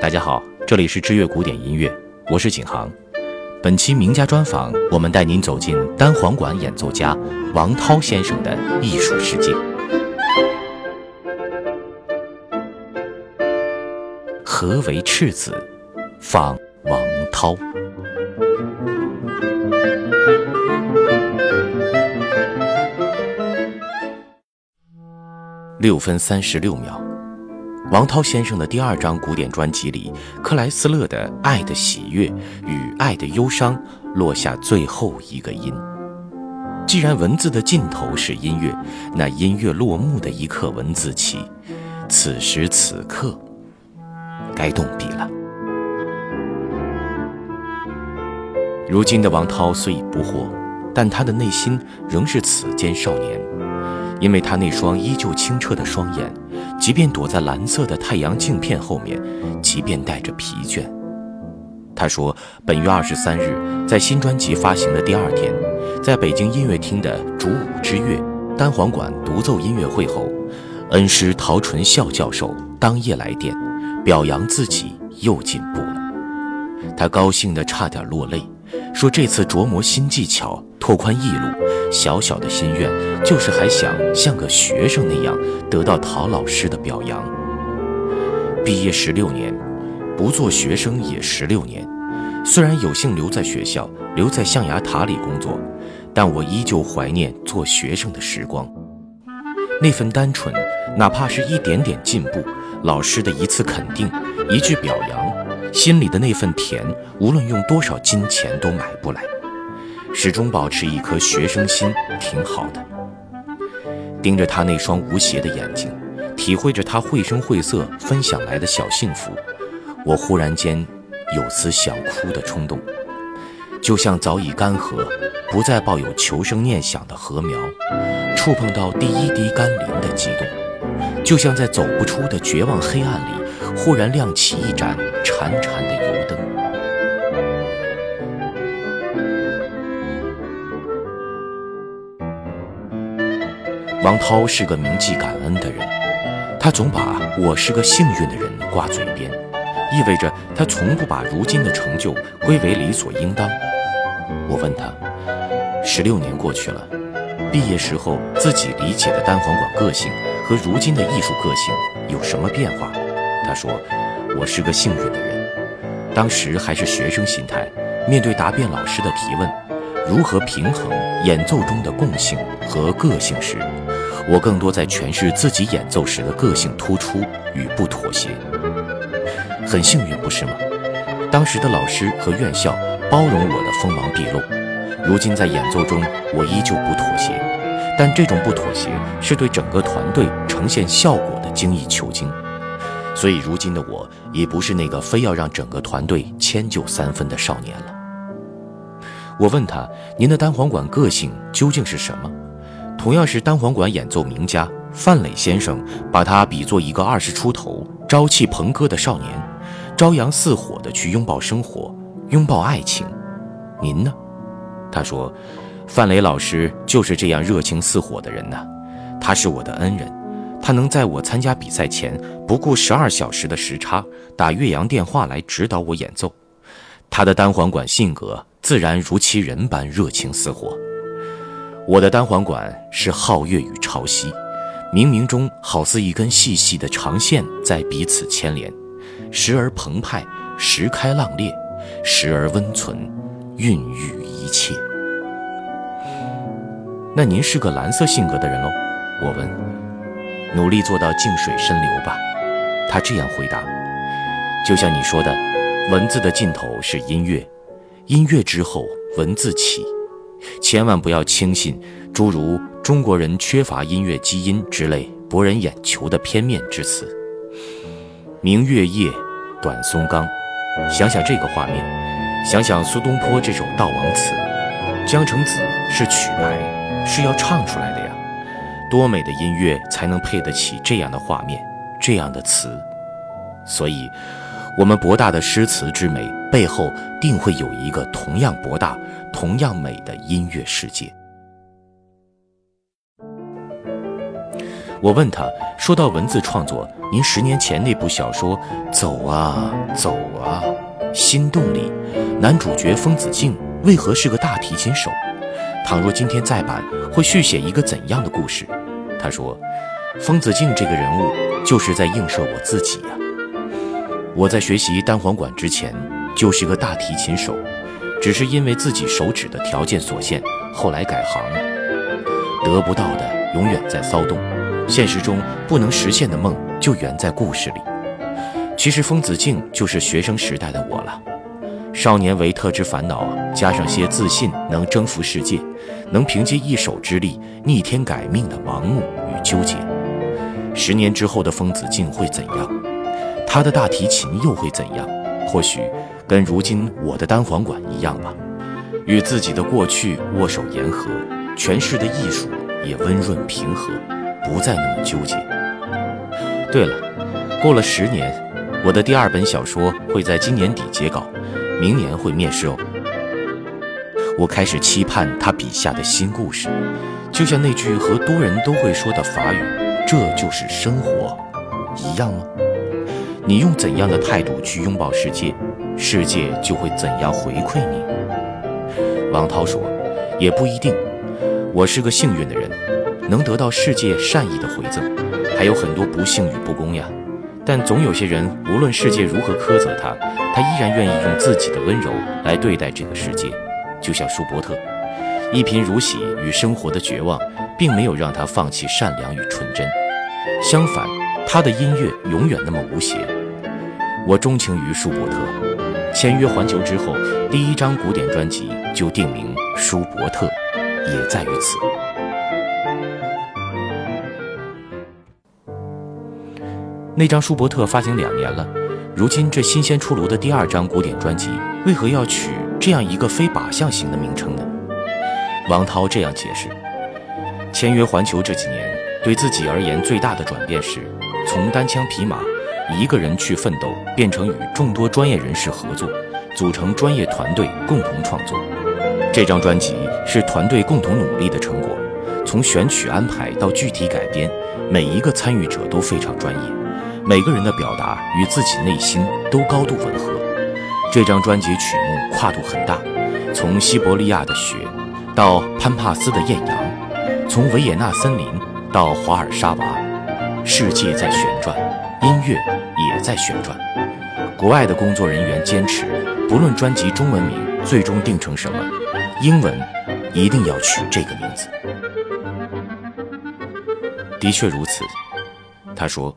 大家好，这里是知乐古典音乐，我是景航。本期名家专访，我们带您走进单簧管演奏家王涛先生的艺术世界。何为赤子？访王涛。六分三十六秒。王涛先生的第二张古典专辑里，克莱斯勒的《爱的喜悦与爱的忧伤》落下最后一个音。既然文字的尽头是音乐，那音乐落幕的一刻，文字起，此时此刻，该动笔了。如今的王涛虽已不惑，但他的内心仍是此间少年，因为他那双依旧清澈的双眼。即便躲在蓝色的太阳镜片后面，即便带着疲倦，他说：“本月二十三日，在新专辑发行的第二天，在北京音乐厅的主舞之月单簧管独奏音乐会后，恩师陶纯孝教授当夜来电，表扬自己又进步了。他高兴得差点落泪，说这次琢磨新技巧，拓宽艺路。”小小的心愿，就是还想像个学生那样得到陶老师的表扬。毕业十六年，不做学生也十六年。虽然有幸留在学校，留在象牙塔里工作，但我依旧怀念做学生的时光。那份单纯，哪怕是一点点进步，老师的一次肯定，一句表扬，心里的那份甜，无论用多少金钱都买不来。始终保持一颗学生心，挺好的。盯着他那双无邪的眼睛，体会着他绘声绘色分享来的小幸福，我忽然间有丝想哭的冲动，就像早已干涸、不再抱有求生念想的禾苗，触碰到第一滴甘霖的激动，就像在走不出的绝望黑暗里，忽然亮起一盏潺潺的油灯。王涛是个铭记感恩的人，他总把我是个幸运的人挂嘴边，意味着他从不把如今的成就归为理所应当。我问他，十六年过去了，毕业时候自己理解的单簧管个性和如今的艺术个性有什么变化？他说，我是个幸运的人，当时还是学生心态，面对答辩老师的提问，如何平衡演奏中的共性和个性时。我更多在诠释自己演奏时的个性突出与不妥协，很幸运，不是吗？当时的老师和院校包容我的锋芒毕露，如今在演奏中我依旧不妥协，但这种不妥协是对整个团队呈现效果的精益求精，所以如今的我已不是那个非要让整个团队迁就三分的少年了。我问他：“您的单簧管个性究竟是什么？”同样是单簧管演奏名家范磊先生，把他比作一个二十出头、朝气蓬勃的少年，朝阳似火的去拥抱生活，拥抱爱情。您呢？他说，范磊老师就是这样热情似火的人呐。他是我的恩人，他能在我参加比赛前不顾十二小时的时差打岳阳电话来指导我演奏。他的单簧管性格自然如其人般热情似火。我的单簧管是皓月与潮汐，冥冥中好似一根细细的长线在彼此牵连，时而澎湃，时开浪裂，时而温存，孕育一切。那您是个蓝色性格的人喽？我问。努力做到静水深流吧。他这样回答。就像你说的，文字的尽头是音乐，音乐之后文字起。千万不要轻信诸如“中国人缺乏音乐基因”之类博人眼球的片面之词。明月夜，短松冈。想想这个画面，想想苏东坡这首悼亡词，江城子是曲牌，是要唱出来的呀。多美的音乐才能配得起这样的画面，这样的词。所以。我们博大的诗词之美背后，定会有一个同样博大、同样美的音乐世界。我问他，说到文字创作，您十年前那部小说《走啊走啊》，心动里，男主角风子敬为何是个大提琴手？倘若今天再版，会续写一个怎样的故事？他说，风子敬这个人物就是在映射我自己呀。我在学习单簧管之前，就是个大提琴手，只是因为自己手指的条件所限，后来改行了。得不到的永远在骚动，现实中不能实现的梦就圆在故事里。其实风子敬就是学生时代的我了，少年维特之烦恼，加上些自信能征服世界，能凭借一手之力逆天改命的盲目与纠结。十年之后的风子敬会怎样？他的大提琴又会怎样？或许跟如今我的单簧管一样吧，与自己的过去握手言和。诠释的艺术也温润平和，不再那么纠结。对了，过了十年，我的第二本小说会在今年底结稿，明年会面世哦。我开始期盼他笔下的新故事，就像那句和多人都会说的法语“这就是生活”一样吗？你用怎样的态度去拥抱世界，世界就会怎样回馈你。王涛说：“也不一定。”我是个幸运的人，能得到世界善意的回赠，还有很多不幸与不公呀。但总有些人，无论世界如何苛责他，他依然愿意用自己的温柔来对待这个世界。就像舒伯特，一贫如洗与生活的绝望，并没有让他放弃善良与纯真。相反，他的音乐永远那么无邪。我钟情于舒伯特，签约环球之后，第一张古典专辑就定名《舒伯特》。也在于此。那张舒伯特发行两年了，如今这新鲜出炉的第二张古典专辑，为何要取这样一个非靶向型的名称呢？王涛这样解释：签约环球这几年，对自己而言最大的转变是，从单枪匹马一个人去奋斗，变成与众多专业人士合作，组成专业团队共同创作。这张专辑是团队共同努力的成果，从选曲安排到具体改编，每一个参与者都非常专业，每个人的表达与自己内心都高度吻合。这张专辑曲目跨度很大，从西伯利亚的雪到潘帕斯的艳阳，从维也纳森林到华尔沙瓦，世界在旋转，音乐也在旋转。国外的工作人员坚持，不论专辑中文名最终定成什么。英文一定要取这个名字。的确如此，他说：“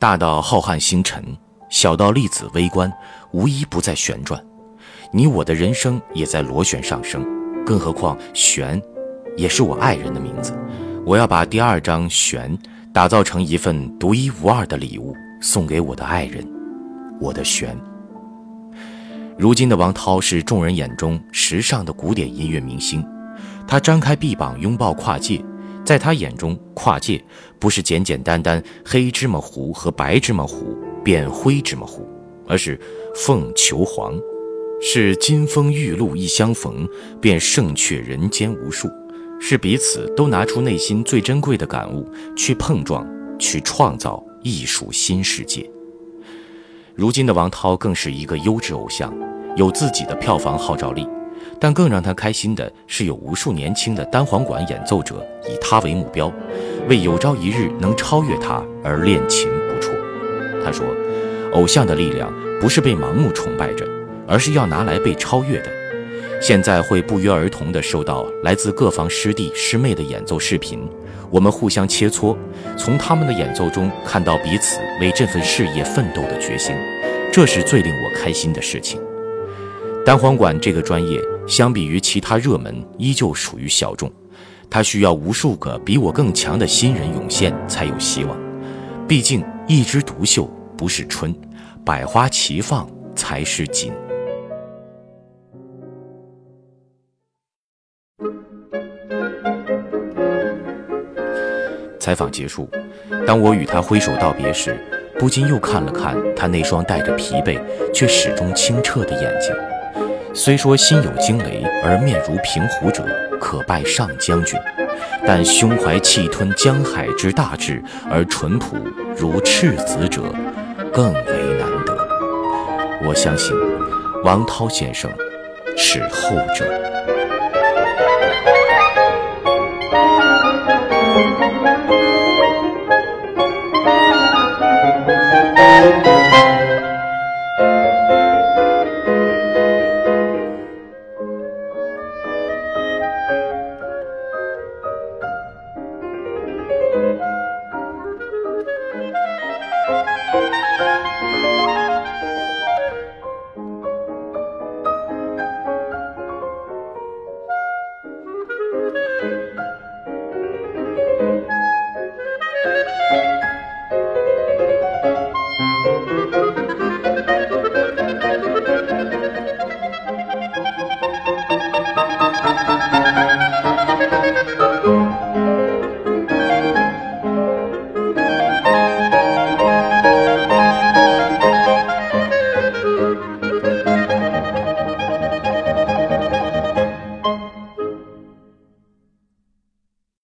大到浩瀚星辰，小到粒子微观，无一不在旋转。你我的人生也在螺旋上升。更何况旋，也是我爱人的名字。我要把第二张旋打造成一份独一无二的礼物，送给我的爱人，我的旋。”如今的王涛是众人眼中时尚的古典音乐明星，他张开臂膀拥抱跨界，在他眼中，跨界不是简简单单黑芝麻糊和白芝麻糊变灰芝麻糊，而是凤求凰，是金风玉露一相逢便胜却人间无数，是彼此都拿出内心最珍贵的感悟去碰撞，去创造艺术新世界。如今的王涛更是一个优质偶像。有自己的票房号召力，但更让他开心的是，有无数年轻的单簧管演奏者以他为目标，为有朝一日能超越他而练琴不辍。他说：“偶像的力量不是被盲目崇拜着，而是要拿来被超越的。”现在会不约而同地收到来自各方师弟师妹的演奏视频，我们互相切磋，从他们的演奏中看到彼此为这份事业奋斗的决心，这是最令我开心的事情。单簧管这个专业，相比于其他热门，依旧属于小众。它需要无数个比我更强的新人涌现才有希望。毕竟，一枝独秀不是春，百花齐放才是锦。采访结束，当我与他挥手道别时，不禁又看了看他那双带着疲惫却始终清澈的眼睛。虽说心有惊雷而面如平湖者，可拜上将军，但胸怀气吞江海之大志而淳朴如赤子者，更为难得。我相信，王涛先生是后者。